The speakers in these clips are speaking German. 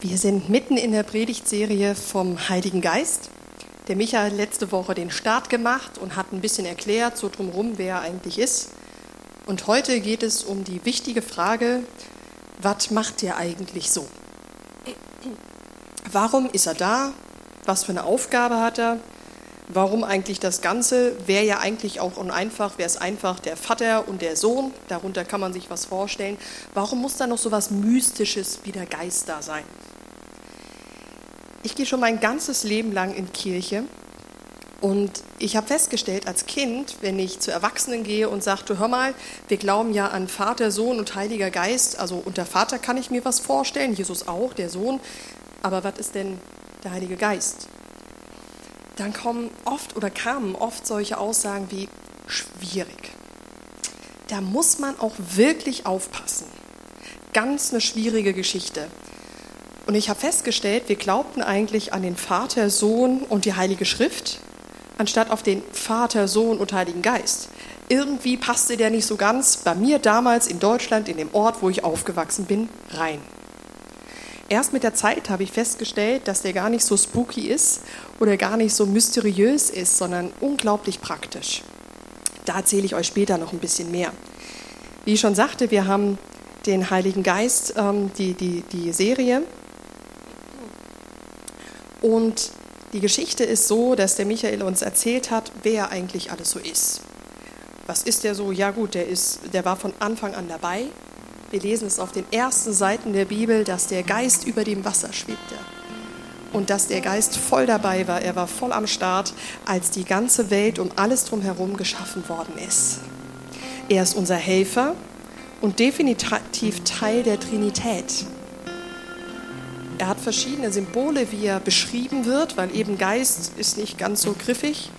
Wir sind mitten in der Predigtserie vom Heiligen Geist. Der Micha hat letzte Woche den Start gemacht und hat ein bisschen erklärt, so drumherum, wer er eigentlich ist. Und heute geht es um die wichtige Frage, was macht der eigentlich so? Warum ist er da? Was für eine Aufgabe hat er? Warum eigentlich das Ganze? Wäre ja eigentlich auch uneinfach, wäre es einfach der Vater und der Sohn, darunter kann man sich was vorstellen. Warum muss da noch so was Mystisches wie der Geist da sein? Ich gehe schon mein ganzes Leben lang in Kirche und ich habe festgestellt als Kind, wenn ich zu Erwachsenen gehe und sagte, hör mal, wir glauben ja an Vater, Sohn und Heiliger Geist, also unter Vater kann ich mir was vorstellen, Jesus auch, der Sohn, aber was ist denn der Heilige Geist? Dann kommen oft oder kamen oft solche Aussagen wie schwierig. Da muss man auch wirklich aufpassen. Ganz eine schwierige Geschichte. Und ich habe festgestellt, wir glaubten eigentlich an den Vater, Sohn und die Heilige Schrift, anstatt auf den Vater, Sohn und Heiligen Geist. Irgendwie passte der nicht so ganz bei mir damals in Deutschland, in dem Ort, wo ich aufgewachsen bin, rein. Erst mit der Zeit habe ich festgestellt, dass der gar nicht so spooky ist oder gar nicht so mysteriös ist, sondern unglaublich praktisch. Da erzähle ich euch später noch ein bisschen mehr. Wie ich schon sagte, wir haben den Heiligen Geist, ähm, die, die, die Serie und die Geschichte ist so, dass der Michael uns erzählt hat, wer eigentlich alles so ist. Was ist der so? Ja gut, der, ist, der war von Anfang an dabei. Wir lesen es auf den ersten Seiten der Bibel, dass der Geist über dem Wasser schwebte. Und dass der Geist voll dabei war. Er war voll am Start, als die ganze Welt und alles drumherum geschaffen worden ist. Er ist unser Helfer und definitiv Teil der Trinität. Er hat verschiedene Symbole, wie er beschrieben wird, weil eben Geist ist nicht ganz so griffig.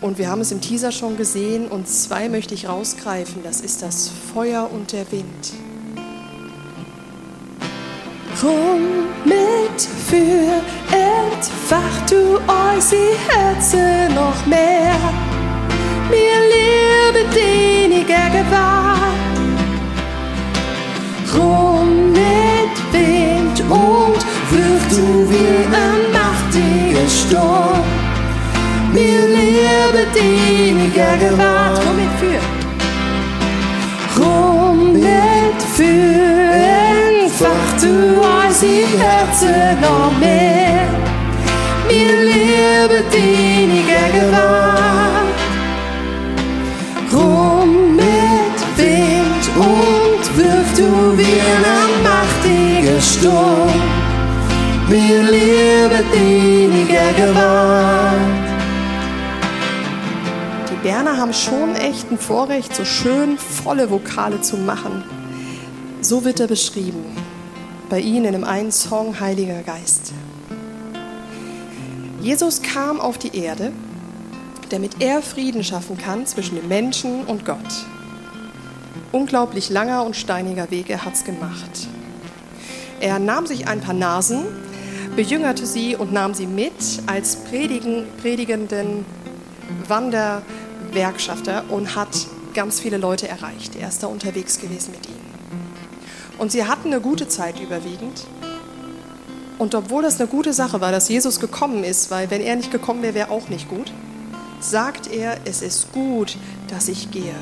Und wir haben es im Teaser schon gesehen und zwei möchte ich rausgreifen. Das ist das Feuer und der Wind. Komm mit für entfacht du euch die Herzen noch mehr. Mir liebe deniger gewahrt. Rum mit Wirft du wie ein machtiger Sturm. Mir liebe deniger gewahrt. Rum mit für. Rum mit für entfacht du euch die Herzen noch mehr. Mir liebe deniger gewahrt. Rum mit Wind und wirf du wie ein Sturm. Mir liebe deniger gewahrt. Die Berner haben schon echt ein Vorrecht, so schön volle Vokale zu machen. So wird er beschrieben. Bei ihnen dem einen Song Heiliger Geist. Jesus kam auf die Erde, damit er Frieden schaffen kann zwischen dem Menschen und Gott. Unglaublich langer und steiniger Weg, er hat's gemacht. Er nahm sich ein paar Nasen, bejüngerte sie und nahm sie mit als predigen, predigenden Wanderwerkschafter und hat ganz viele Leute erreicht. Er ist da unterwegs gewesen mit ihnen. Und sie hatten eine gute Zeit überwiegend. Und obwohl das eine gute Sache war, dass Jesus gekommen ist, weil wenn er nicht gekommen wäre, wäre auch nicht gut, sagt er, es ist gut, dass ich gehe.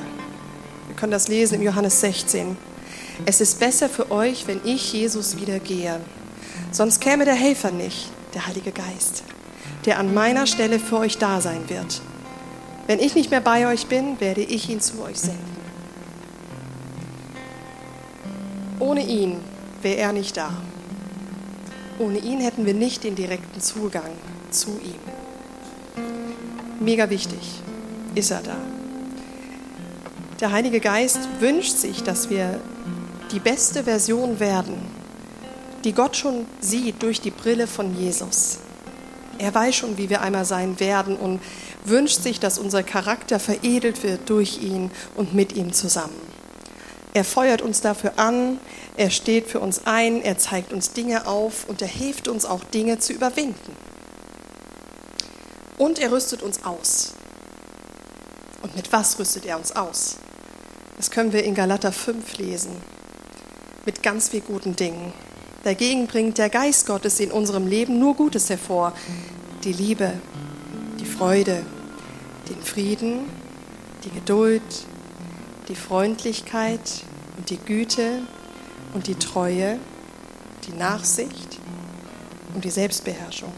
Wir können das lesen im Johannes 16. Es ist besser für euch, wenn ich Jesus wieder gehe. Sonst käme der Helfer nicht, der Heilige Geist, der an meiner Stelle für euch da sein wird. Wenn ich nicht mehr bei euch bin, werde ich ihn zu euch senden. Ohne ihn wäre er nicht da. Ohne ihn hätten wir nicht den direkten Zugang zu ihm. Mega wichtig ist er da. Der Heilige Geist wünscht sich, dass wir die beste Version werden, die Gott schon sieht durch die Brille von Jesus. Er weiß schon, wie wir einmal sein werden und wünscht sich, dass unser Charakter veredelt wird durch ihn und mit ihm zusammen. Er feuert uns dafür an, er steht für uns ein, er zeigt uns Dinge auf und er hilft uns auch Dinge zu überwinden. Und er rüstet uns aus. Und mit was rüstet er uns aus? Das können wir in Galater 5 lesen. Mit ganz viel guten Dingen. Dagegen bringt der Geist Gottes in unserem Leben nur Gutes hervor. Die Liebe, die Freude, den Frieden, die Geduld, die Freundlichkeit und die Güte und die Treue, die Nachsicht und die Selbstbeherrschung.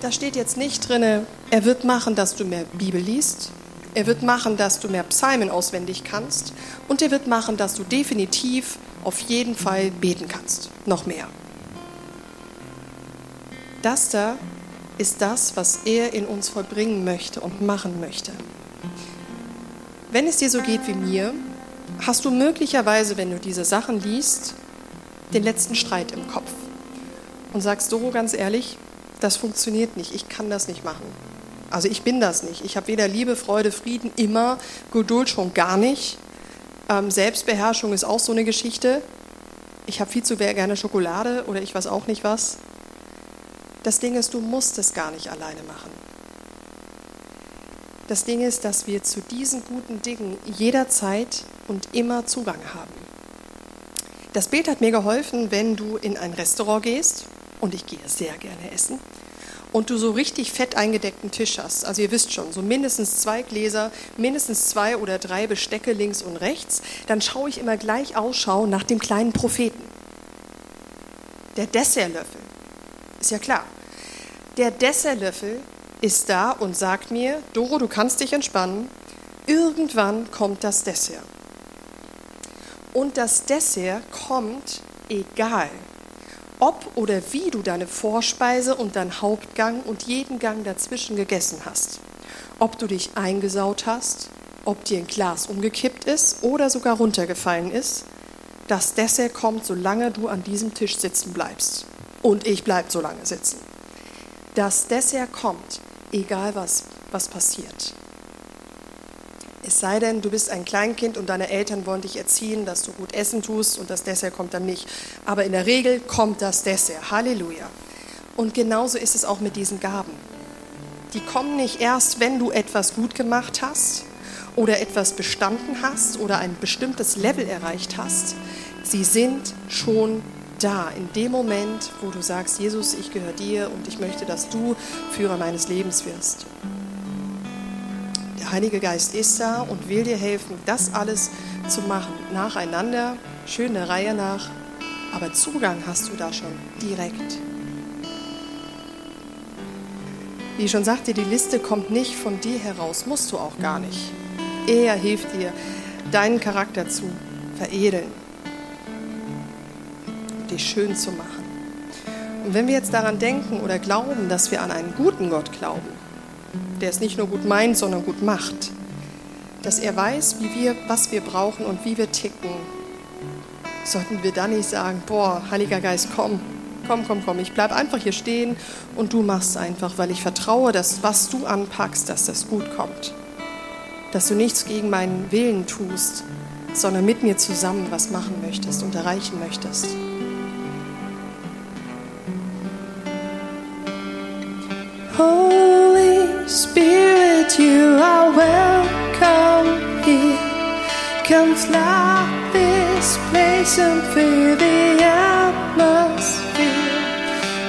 Da steht jetzt nicht drin, er wird machen, dass du mehr Bibel liest, er wird machen, dass du mehr Psalmen auswendig kannst und er wird machen, dass du definitiv auf jeden Fall beten kannst. Noch mehr. Das da ist das, was er in uns vollbringen möchte und machen möchte. Wenn es dir so geht wie mir, hast du möglicherweise, wenn du diese Sachen liest, den letzten Streit im Kopf und sagst, Doro, ganz ehrlich, das funktioniert nicht, ich kann das nicht machen. Also ich bin das nicht. Ich habe weder Liebe, Freude, Frieden, immer, Geduld schon gar nicht. Ähm, Selbstbeherrschung ist auch so eine Geschichte. Ich habe viel zu gerne Schokolade oder ich weiß auch nicht was. Das Ding ist, du musst es gar nicht alleine machen. Das Ding ist, dass wir zu diesen guten Dingen jederzeit und immer Zugang haben. Das Bild hat mir geholfen, wenn du in ein Restaurant gehst, und ich gehe sehr gerne essen, und du so richtig fett eingedeckten Tisch hast. Also ihr wisst schon, so mindestens zwei Gläser, mindestens zwei oder drei Bestecke links und rechts, dann schaue ich immer gleich Ausschau nach dem kleinen Propheten. Der Dessertlöffel. Ist ja klar. Der Dessertlöffel ist da und sagt mir, Doro, du kannst dich entspannen. Irgendwann kommt das Dessert. Und das Dessert kommt egal, ob oder wie du deine Vorspeise und dein Hauptgang und jeden Gang dazwischen gegessen hast. Ob du dich eingesaut hast, ob dir ein Glas umgekippt ist oder sogar runtergefallen ist. Das Dessert kommt, solange du an diesem Tisch sitzen bleibst. Und ich bleib so lange sitzen. Das Dessert kommt, egal was, was passiert. Es sei denn, du bist ein Kleinkind und deine Eltern wollen dich erziehen, dass du gut essen tust und das Dessert kommt dann nicht. Aber in der Regel kommt das Dessert. Halleluja. Und genauso ist es auch mit diesen Gaben. Die kommen nicht erst, wenn du etwas gut gemacht hast oder etwas bestanden hast oder ein bestimmtes Level erreicht hast. Sie sind schon da, in dem Moment, wo du sagst, Jesus, ich gehöre dir und ich möchte, dass du Führer meines Lebens wirst. Der Heilige Geist ist da und will dir helfen, das alles zu machen, nacheinander, schön der Reihe nach, aber Zugang hast du da schon direkt. Wie ich schon sagte, die Liste kommt nicht von dir heraus, musst du auch gar nicht. Er hilft dir, deinen Charakter zu veredeln, dich schön zu machen. Und wenn wir jetzt daran denken oder glauben, dass wir an einen guten Gott glauben, der es nicht nur gut meint, sondern gut macht. Dass er weiß, wie wir, was wir brauchen und wie wir ticken. Sollten wir dann nicht sagen, boah, Heiliger Geist, komm, komm, komm, komm, ich bleib einfach hier stehen und du machst einfach, weil ich vertraue, dass was du anpackst, dass das gut kommt. Dass du nichts gegen meinen Willen tust, sondern mit mir zusammen was machen möchtest und erreichen möchtest. Holy Spirit, you are welcome here. Come flood this place and fill the atmosphere.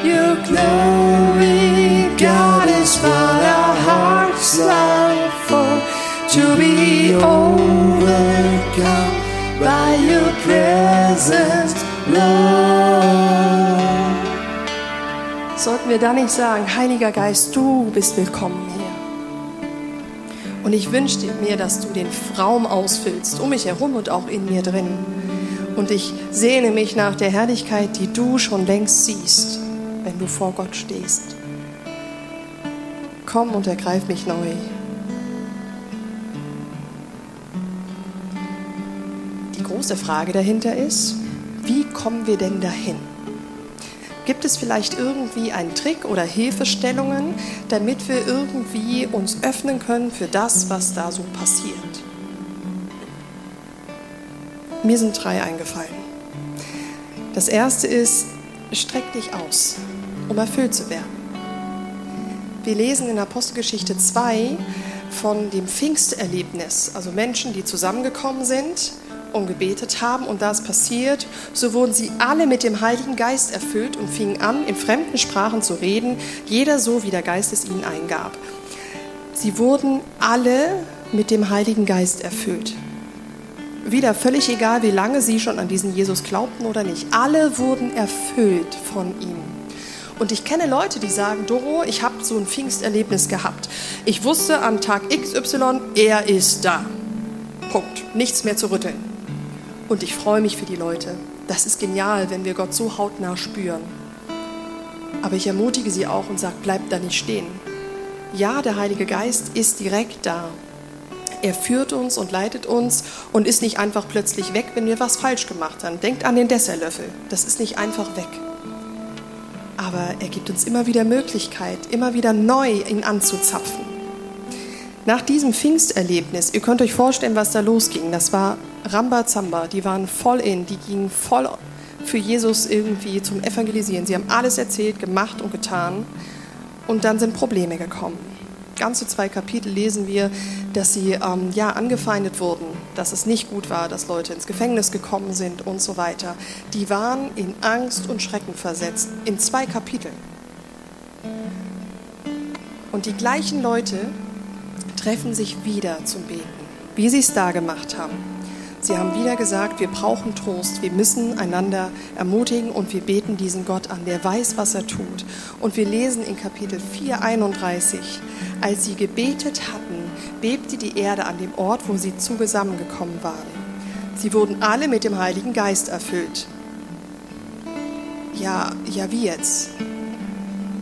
Your glory, God, is what our hearts long for. To be overcome by your presence, Lord. Sollten wir da nicht sagen, Heiliger Geist, du bist willkommen. Und ich wünsche mir, dass du den Raum ausfüllst, um mich herum und auch in mir drin. Und ich sehne mich nach der Herrlichkeit, die du schon längst siehst, wenn du vor Gott stehst. Komm und ergreif mich neu. Die große Frage dahinter ist, wie kommen wir denn dahin? Gibt es vielleicht irgendwie einen Trick oder Hilfestellungen, damit wir irgendwie uns öffnen können für das, was da so passiert? Mir sind drei eingefallen. Das erste ist, streck dich aus, um erfüllt zu werden. Wir lesen in Apostelgeschichte 2 von dem Pfingsterlebnis, also Menschen, die zusammengekommen sind und gebetet haben. Und da es passiert, so wurden sie alle mit dem Heiligen Geist erfüllt und fingen an, in fremden Sprachen zu reden, jeder so, wie der Geist es ihnen eingab. Sie wurden alle mit dem Heiligen Geist erfüllt. Wieder völlig egal, wie lange sie schon an diesen Jesus glaubten oder nicht. Alle wurden erfüllt von ihm. Und ich kenne Leute, die sagen, Doro, ich habe so ein Pfingsterlebnis gehabt. Ich wusste am Tag XY, er ist da. Punkt. Nichts mehr zu rütteln. Und ich freue mich für die Leute. Das ist genial, wenn wir Gott so hautnah spüren. Aber ich ermutige sie auch und sage, bleibt da nicht stehen. Ja, der Heilige Geist ist direkt da. Er führt uns und leitet uns und ist nicht einfach plötzlich weg, wenn wir was falsch gemacht haben. Denkt an den Desserlöffel. Das ist nicht einfach weg. Aber er gibt uns immer wieder Möglichkeit, immer wieder neu ihn anzuzapfen. Nach diesem Pfingsterlebnis, ihr könnt euch vorstellen, was da losging. Das war Rambazamba. Die waren voll in, die gingen voll für Jesus irgendwie zum Evangelisieren. Sie haben alles erzählt, gemacht und getan. Und dann sind Probleme gekommen. Ganze zwei Kapitel lesen wir, dass sie ähm, ja angefeindet wurden, dass es nicht gut war, dass Leute ins Gefängnis gekommen sind und so weiter. Die waren in Angst und Schrecken versetzt in zwei Kapiteln. Und die gleichen Leute treffen sich wieder zum Beten, wie sie es da gemacht haben. Sie haben wieder gesagt, wir brauchen Trost, wir müssen einander ermutigen und wir beten diesen Gott an, der weiß, was er tut. Und wir lesen in Kapitel 4, 31, als sie gebetet hatten, bebte die Erde an dem Ort, wo sie zusammengekommen waren. Sie wurden alle mit dem Heiligen Geist erfüllt. Ja, ja, wie jetzt?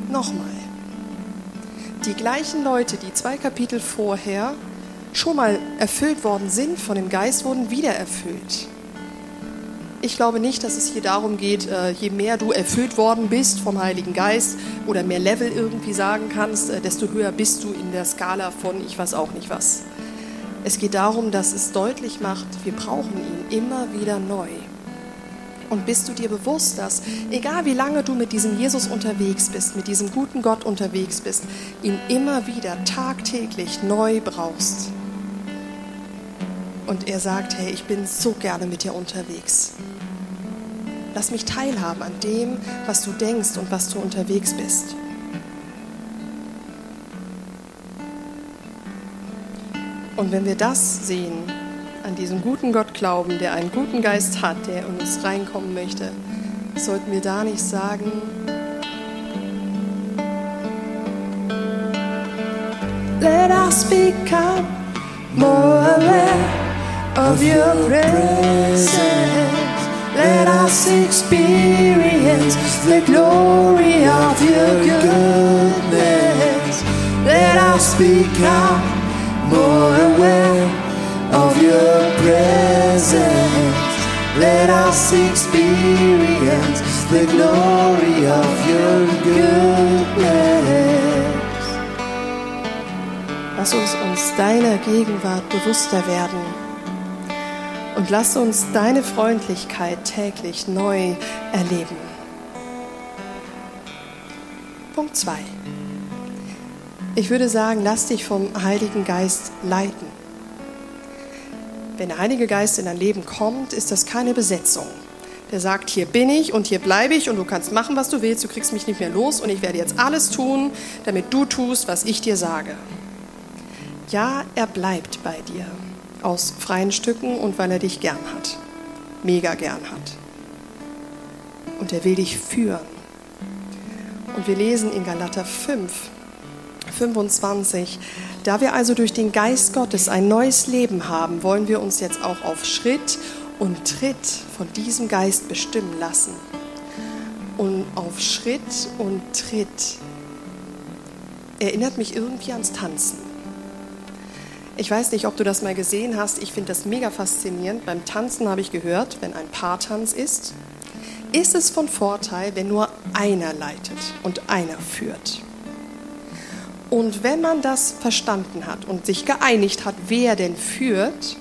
Nochmal. Die gleichen Leute, die zwei Kapitel vorher schon mal erfüllt worden sind von dem Geist, wurden wieder erfüllt. Ich glaube nicht, dass es hier darum geht, äh, je mehr du erfüllt worden bist vom Heiligen Geist oder mehr Level irgendwie sagen kannst, äh, desto höher bist du in der Skala von ich weiß auch nicht was. Es geht darum, dass es deutlich macht, wir brauchen ihn immer wieder neu. Und bist du dir bewusst, dass egal wie lange du mit diesem Jesus unterwegs bist, mit diesem guten Gott unterwegs bist, ihn immer wieder tagtäglich neu brauchst? Und er sagt, hey, ich bin so gerne mit dir unterwegs. Lass mich teilhaben an dem, was du denkst und was du unterwegs bist. Und wenn wir das sehen, an diesen guten Gott glauben, der einen guten Geist hat, der in uns reinkommen möchte, sollten wir da nicht sagen, Let us become more aware of your presence. Let us experience the glory of your goodness. Let us become more aware of your presence. Let us experience the glory of your goodness. Lass uns uns deiner Gegenwart bewusster werden. Und lass uns deine Freundlichkeit täglich neu erleben. Punkt 2. Ich würde sagen, lass dich vom Heiligen Geist leiten. Wenn der Heilige Geist in dein Leben kommt, ist das keine Besetzung. Der sagt, hier bin ich und hier bleibe ich und du kannst machen, was du willst, du kriegst mich nicht mehr los und ich werde jetzt alles tun, damit du tust, was ich dir sage. Ja, er bleibt bei dir aus freien Stücken und weil er dich gern hat, mega gern hat. Und er will dich führen. Und wir lesen in Galater 5, 25, da wir also durch den Geist Gottes ein neues Leben haben, wollen wir uns jetzt auch auf Schritt und Tritt von diesem Geist bestimmen lassen. Und auf Schritt und Tritt erinnert mich irgendwie ans Tanzen. Ich weiß nicht, ob du das mal gesehen hast. Ich finde das mega faszinierend. Beim Tanzen habe ich gehört, wenn ein Paartanz ist, ist es von Vorteil, wenn nur einer leitet und einer führt. Und wenn man das verstanden hat und sich geeinigt hat, wer denn führt,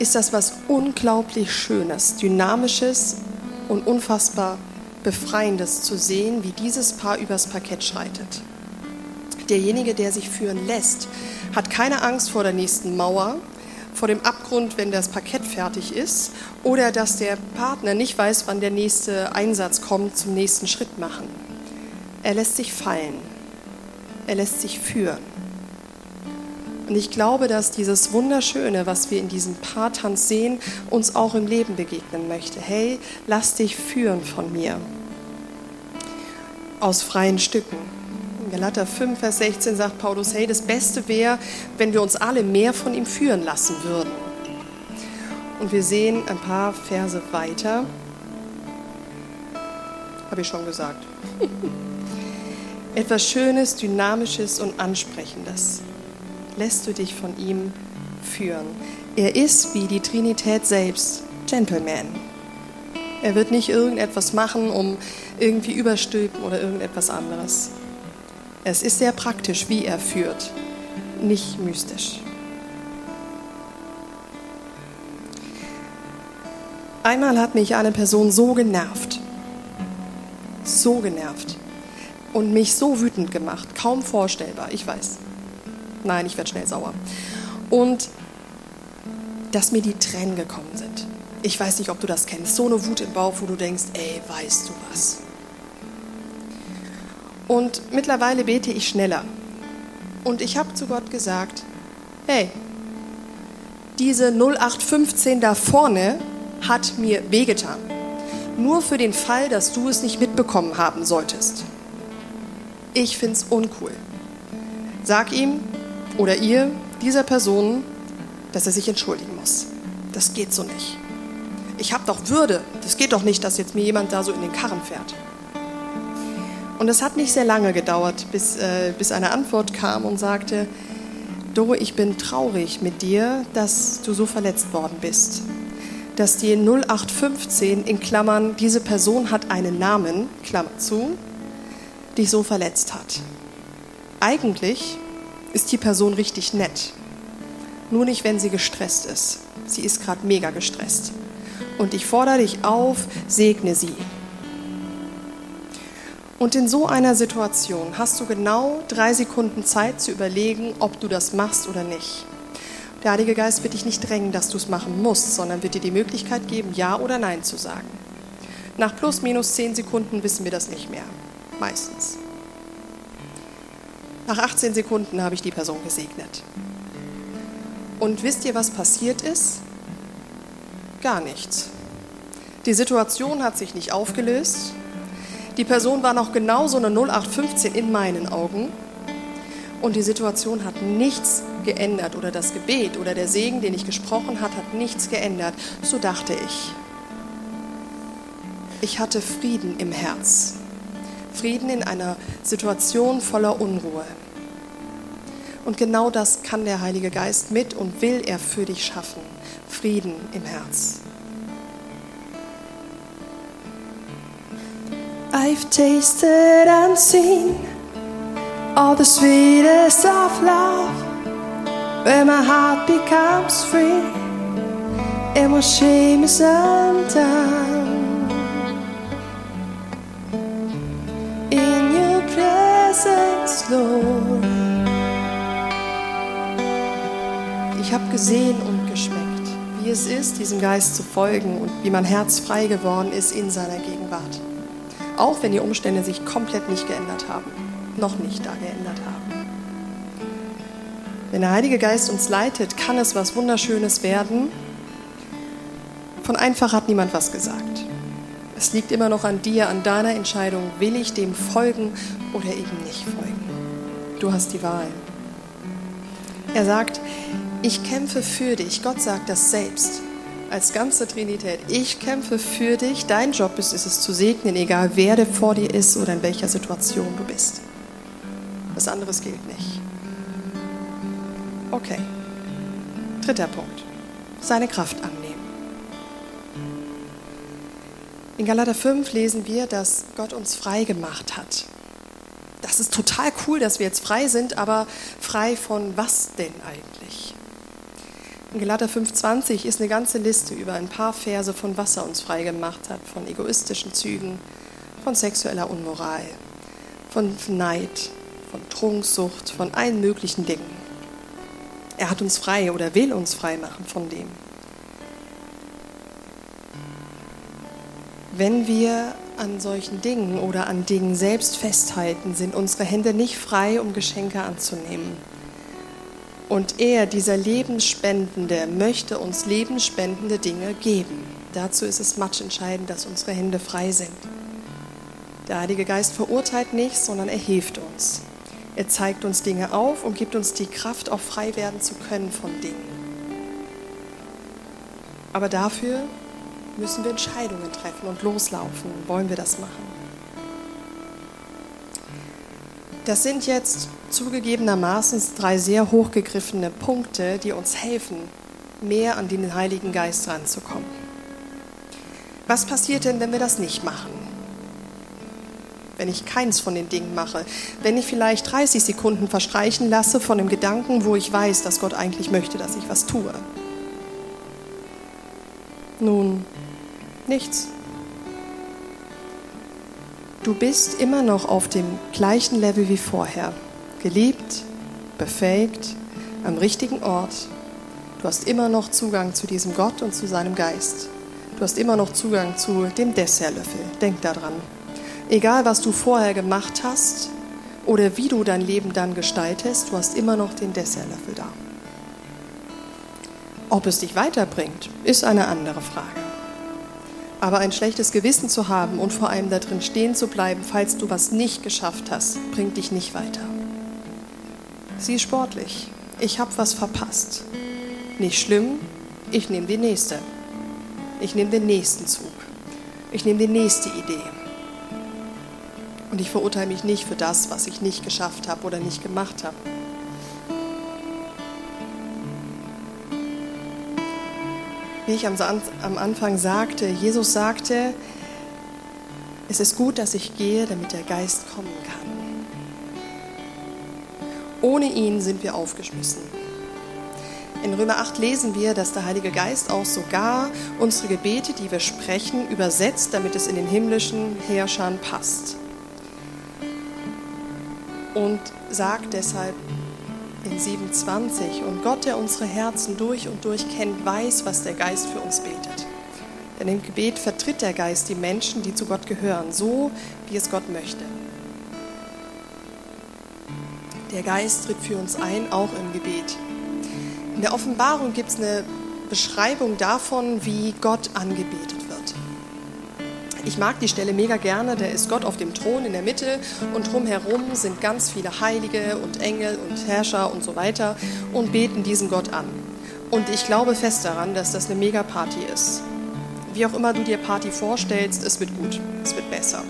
ist das was unglaublich Schönes, Dynamisches und unfassbar Befreiendes zu sehen, wie dieses Paar übers Parkett schreitet. Derjenige, der sich führen lässt, hat keine Angst vor der nächsten Mauer, vor dem Abgrund, wenn das Parkett fertig ist, oder dass der Partner nicht weiß, wann der nächste Einsatz kommt, zum nächsten Schritt machen. Er lässt sich fallen. Er lässt sich führen. Und ich glaube, dass dieses Wunderschöne, was wir in diesem Paartanz sehen, uns auch im Leben begegnen möchte. Hey, lass dich führen von mir. Aus freien Stücken. Galater 5, Vers 16 sagt Paulus, hey, das Beste wäre, wenn wir uns alle mehr von ihm führen lassen würden. Und wir sehen ein paar Verse weiter. Habe ich schon gesagt. Etwas Schönes, Dynamisches und Ansprechendes lässt du dich von ihm führen. Er ist wie die Trinität selbst, Gentleman. Er wird nicht irgendetwas machen, um irgendwie überstülpen oder irgendetwas anderes. Es ist sehr praktisch, wie er führt, nicht mystisch. Einmal hat mich eine Person so genervt, so genervt und mich so wütend gemacht, kaum vorstellbar, ich weiß. Nein, ich werde schnell sauer. Und dass mir die Tränen gekommen sind. Ich weiß nicht, ob du das kennst. So eine Wut im Bauch, wo du denkst, ey, weißt du was? Und mittlerweile bete ich schneller. Und ich habe zu Gott gesagt, hey, diese 0815 da vorne hat mir wehgetan. Nur für den Fall, dass du es nicht mitbekommen haben solltest. Ich finde es uncool. Sag ihm, oder ihr dieser Person, dass er sich entschuldigen muss. Das geht so nicht. Ich habe doch Würde. Das geht doch nicht, dass jetzt mir jemand da so in den Karren fährt. Und es hat nicht sehr lange gedauert, bis, äh, bis eine Antwort kam und sagte, Doro, ich bin traurig mit dir, dass du so verletzt worden bist. Dass die 0815 in Klammern, diese Person hat einen Namen, Klammer zu, dich so verletzt hat. Eigentlich ist die Person richtig nett. Nur nicht, wenn sie gestresst ist. Sie ist gerade mega gestresst. Und ich fordere dich auf, segne sie. Und in so einer Situation hast du genau drei Sekunden Zeit zu überlegen, ob du das machst oder nicht. Der Heilige Geist wird dich nicht drängen, dass du es machen musst, sondern wird dir die Möglichkeit geben, Ja oder Nein zu sagen. Nach plus minus zehn Sekunden wissen wir das nicht mehr. Meistens. Nach 18 Sekunden habe ich die Person gesegnet. Und wisst ihr, was passiert ist? Gar nichts. Die Situation hat sich nicht aufgelöst. Die Person war noch genauso eine 0815 in meinen Augen. Und die Situation hat nichts geändert oder das Gebet oder der Segen, den ich gesprochen hat, hat nichts geändert. So dachte ich. Ich hatte Frieden im Herz. Frieden in einer Situation voller Unruhe. Und genau das kann der Heilige Geist mit und will er für dich schaffen. Frieden im Herz. I've tasted and seen all the sweetest of love where my heart becomes free and my shame is undone. In your presence, Lord. Ich habe gesehen und geschmeckt, wie es ist, diesem Geist zu folgen und wie mein Herz frei geworden ist in seiner Gegenwart. Auch wenn die Umstände sich komplett nicht geändert haben, noch nicht da geändert haben. Wenn der Heilige Geist uns leitet, kann es was Wunderschönes werden. Von einfach hat niemand was gesagt. Es liegt immer noch an dir, an deiner Entscheidung, will ich dem folgen oder eben nicht folgen. Du hast die Wahl. Er sagt, ich kämpfe für dich. Gott sagt das selbst als ganze Trinität. Ich kämpfe für dich. Dein Job ist es zu segnen, egal wer der vor dir ist oder in welcher Situation du bist. Was anderes gilt nicht. Okay. Dritter Punkt. Seine Kraft annehmen. In Galater 5 lesen wir, dass Gott uns frei gemacht hat. Das ist total cool, dass wir jetzt frei sind, aber frei von was denn eigentlich? Galater 5,20 ist eine ganze Liste über ein paar Verse von was er uns frei gemacht hat, von egoistischen Zügen, von sexueller Unmoral, von Neid, von Trunksucht, von allen möglichen Dingen. Er hat uns frei oder will uns frei machen von dem. Wenn wir an solchen Dingen oder an Dingen selbst festhalten, sind unsere Hände nicht frei, um Geschenke anzunehmen. Und er, dieser Lebensspendende, möchte uns lebensspendende Dinge geben. Dazu ist es matchentscheidend, dass unsere Hände frei sind. Der Heilige Geist verurteilt nicht, sondern er hilft uns. Er zeigt uns Dinge auf und gibt uns die Kraft, auch frei werden zu können von Dingen. Aber dafür müssen wir Entscheidungen treffen und loslaufen. Wollen wir das machen? Das sind jetzt zugegebenermaßen drei sehr hochgegriffene Punkte, die uns helfen, mehr an den Heiligen Geist ranzukommen. Was passiert denn, wenn wir das nicht machen? Wenn ich keins von den Dingen mache, wenn ich vielleicht 30 Sekunden verstreichen lasse von dem Gedanken, wo ich weiß, dass Gott eigentlich möchte, dass ich was tue. Nun, Nichts. Du bist immer noch auf dem gleichen Level wie vorher. Geliebt, befähigt, am richtigen Ort. Du hast immer noch Zugang zu diesem Gott und zu seinem Geist. Du hast immer noch Zugang zu dem Dessertlöffel. Denk daran. Egal, was du vorher gemacht hast oder wie du dein Leben dann gestaltest, du hast immer noch den Dessertlöffel da. Ob es dich weiterbringt, ist eine andere Frage. Aber ein schlechtes Gewissen zu haben und vor allem da drin stehen zu bleiben, falls du was nicht geschafft hast, bringt dich nicht weiter. Sieh sportlich. Ich habe was verpasst. Nicht schlimm, ich nehme die nächste. Ich nehme den nächsten Zug. Ich nehme die nächste Idee. Und ich verurteile mich nicht für das, was ich nicht geschafft habe oder nicht gemacht habe. Wie ich am, Anfang sagte, Jesus sagte, es ist gut, dass ich gehe, damit der Geist kommen kann. Ohne ihn sind wir aufgeschmissen. In Römer 8 lesen wir, dass der Heilige Geist auch sogar unsere Gebete, die wir sprechen, übersetzt, damit es in den himmlischen Herrschern passt. Und sagt deshalb, in 27. Und Gott, der unsere Herzen durch und durch kennt, weiß, was der Geist für uns betet. Denn im Gebet vertritt der Geist die Menschen, die zu Gott gehören, so wie es Gott möchte. Der Geist tritt für uns ein, auch im Gebet. In der Offenbarung gibt es eine Beschreibung davon, wie Gott angebetet ich mag die Stelle mega gerne, da ist Gott auf dem Thron in der Mitte und drumherum sind ganz viele Heilige und Engel und Herrscher und so weiter und beten diesen Gott an. Und ich glaube fest daran, dass das eine mega Party ist. Wie auch immer du dir Party vorstellst, es wird gut, es wird besser.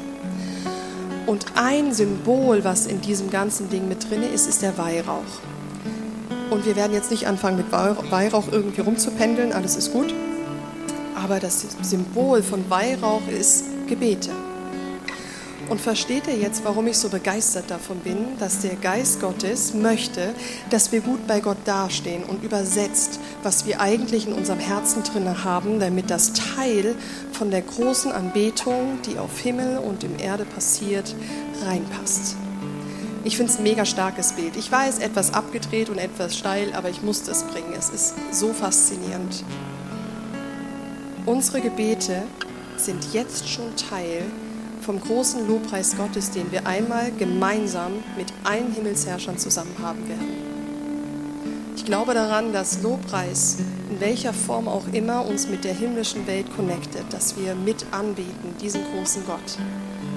Und ein Symbol, was in diesem ganzen Ding mit drin ist, ist der Weihrauch. Und wir werden jetzt nicht anfangen, mit Weihrauch irgendwie rumzupendeln, alles ist gut aber das Symbol von Weihrauch ist Gebete. Und versteht ihr jetzt, warum ich so begeistert davon bin, dass der Geist Gottes möchte, dass wir gut bei Gott dastehen und übersetzt, was wir eigentlich in unserem Herzen drin haben, damit das Teil von der großen Anbetung, die auf Himmel und im Erde passiert, reinpasst. Ich finde es ein mega starkes Bild. Ich weiß, etwas abgedreht und etwas steil, aber ich musste es bringen. Es ist so faszinierend. Unsere Gebete sind jetzt schon Teil vom großen Lobpreis Gottes, den wir einmal gemeinsam mit allen Himmelsherrschern zusammen haben werden. Ich glaube daran, dass Lobpreis in welcher Form auch immer uns mit der himmlischen Welt connectet, dass wir mit anbeten, diesen großen Gott.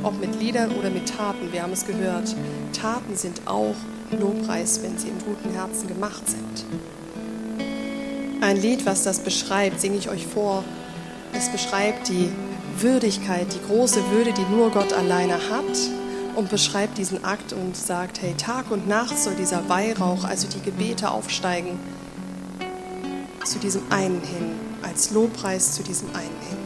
Ob mit Liedern oder mit Taten, wir haben es gehört. Taten sind auch Lobpreis, wenn sie im guten Herzen gemacht sind. Ein Lied, was das beschreibt, singe ich euch vor es beschreibt die Würdigkeit, die große Würde, die nur Gott alleine hat und beschreibt diesen Akt und sagt, hey, Tag und Nacht soll dieser Weihrauch, also die Gebete aufsteigen, zu diesem einen hin, als Lobpreis zu diesem einen hin.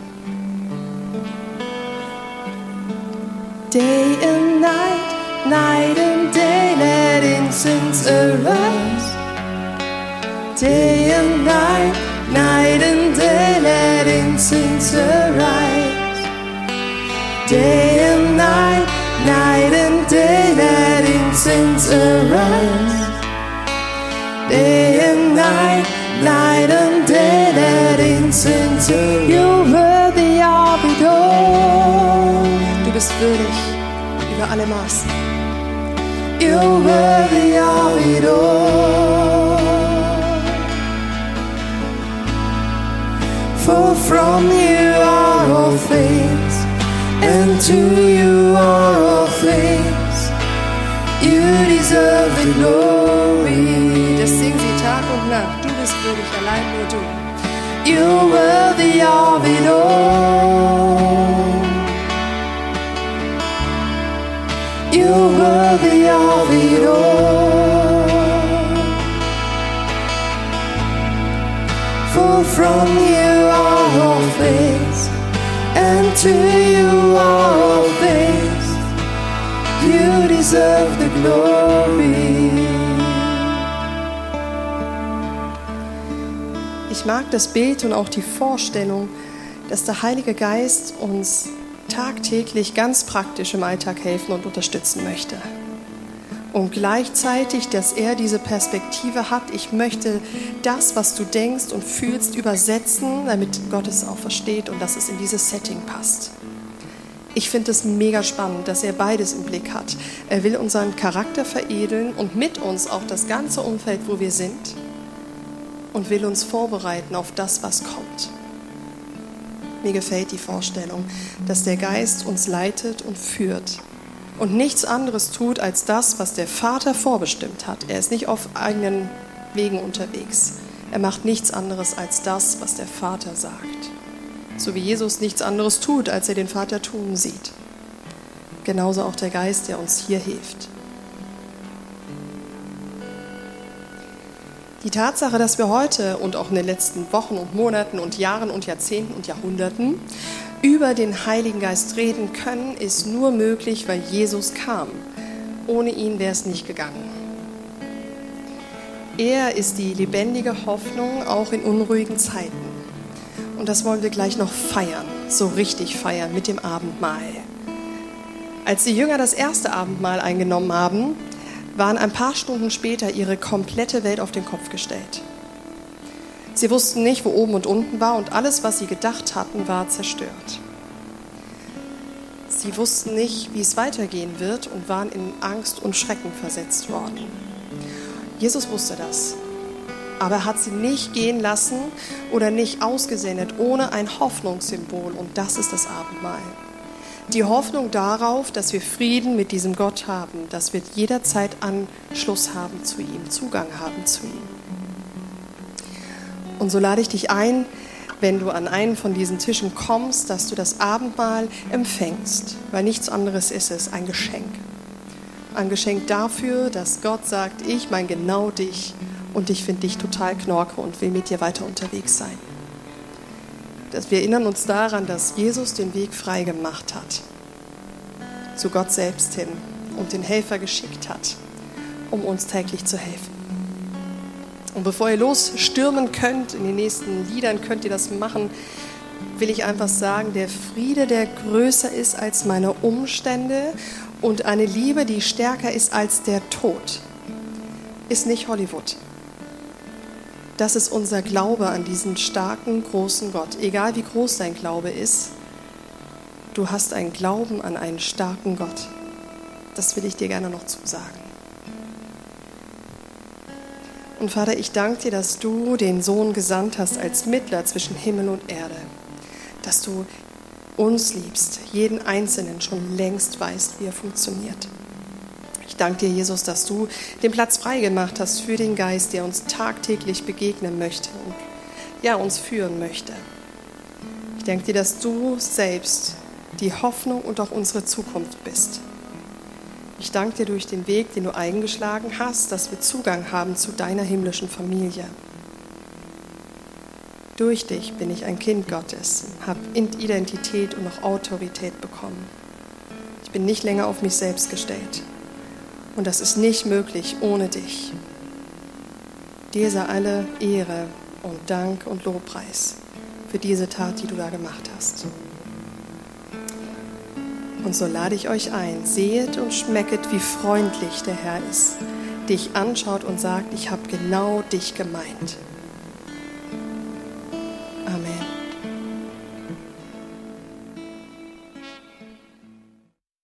Day and night, night and day, let incense arise. Day and night, Night and day let incense arise. Day and night, night and day let incense arise. Day and night, night and day let incense arise. You're worthy of it all. Du bist würdig über alle Maßen. You're worthy of it all. For from you are all things, and to you are all things. You deserve the glory. Das singen sie Tag und Nacht. Du bist würdig, allein nur du. You're worthy of it all. You're worthy of it all. For from you all things, and to you all things. You deserve the glory. Ich mag das Bild und auch die Vorstellung, dass der Heilige Geist uns tagtäglich ganz praktisch im Alltag helfen und unterstützen möchte. Und gleichzeitig, dass er diese Perspektive hat, ich möchte das, was du denkst und fühlst, übersetzen, damit Gott es auch versteht und dass es in dieses Setting passt. Ich finde es mega spannend, dass er beides im Blick hat. Er will unseren Charakter veredeln und mit uns auch das ganze Umfeld, wo wir sind und will uns vorbereiten auf das, was kommt. Mir gefällt die Vorstellung, dass der Geist uns leitet und führt und nichts anderes tut als das, was der Vater vorbestimmt hat. Er ist nicht auf eigenen Wegen unterwegs. Er macht nichts anderes als das, was der Vater sagt. So wie Jesus nichts anderes tut, als er den Vater tun sieht. Genauso auch der Geist, der uns hier hilft. Die Tatsache, dass wir heute und auch in den letzten Wochen und Monaten und Jahren und Jahrzehnten und Jahrhunderten über den Heiligen Geist reden können, ist nur möglich, weil Jesus kam. Ohne ihn wäre es nicht gegangen. Er ist die lebendige Hoffnung auch in unruhigen Zeiten. Und das wollen wir gleich noch feiern, so richtig feiern mit dem Abendmahl. Als die Jünger das erste Abendmahl eingenommen haben, waren ein paar Stunden später ihre komplette Welt auf den Kopf gestellt. Sie wussten nicht, wo oben und unten war und alles, was sie gedacht hatten, war zerstört. Sie wussten nicht, wie es weitergehen wird und waren in Angst und Schrecken versetzt worden. Jesus wusste das, aber er hat sie nicht gehen lassen oder nicht ausgesendet ohne ein Hoffnungssymbol und das ist das Abendmahl. Die Hoffnung darauf, dass wir Frieden mit diesem Gott haben, dass wir jederzeit Anschluss haben zu ihm, Zugang haben zu ihm. Und so lade ich dich ein, wenn du an einen von diesen Tischen kommst, dass du das Abendmahl empfängst, weil nichts anderes ist es, ein Geschenk. Ein Geschenk dafür, dass Gott sagt, ich meine genau dich und ich finde dich total knorke und will mit dir weiter unterwegs sein. Dass wir erinnern uns daran, dass Jesus den Weg frei gemacht hat, zu Gott selbst hin und den Helfer geschickt hat, um uns täglich zu helfen. Und bevor ihr losstürmen könnt, in den nächsten Liedern könnt ihr das machen, will ich einfach sagen, der Friede, der größer ist als meine Umstände und eine Liebe, die stärker ist als der Tod, ist nicht Hollywood. Das ist unser Glaube an diesen starken, großen Gott. Egal wie groß dein Glaube ist, du hast einen Glauben an einen starken Gott. Das will ich dir gerne noch zusagen. Und Vater, ich danke dir, dass du den Sohn gesandt hast als Mittler zwischen Himmel und Erde. Dass du uns liebst, jeden Einzelnen schon längst weißt, wie er funktioniert. Ich danke dir, Jesus, dass du den Platz freigemacht hast für den Geist, der uns tagtäglich begegnen möchte und ja, uns führen möchte. Ich danke dir, dass du selbst die Hoffnung und auch unsere Zukunft bist. Ich danke dir durch den Weg, den du eingeschlagen hast, dass wir Zugang haben zu deiner himmlischen Familie. Durch dich bin ich ein Kind Gottes, habe Identität und auch Autorität bekommen. Ich bin nicht länger auf mich selbst gestellt. Und das ist nicht möglich ohne dich. Dir sei alle Ehre und Dank und Lobpreis für diese Tat, die du da gemacht hast. Und so lade ich euch ein, sehet und schmecket, wie freundlich der Herr ist, dich anschaut und sagt, ich habe genau dich gemeint.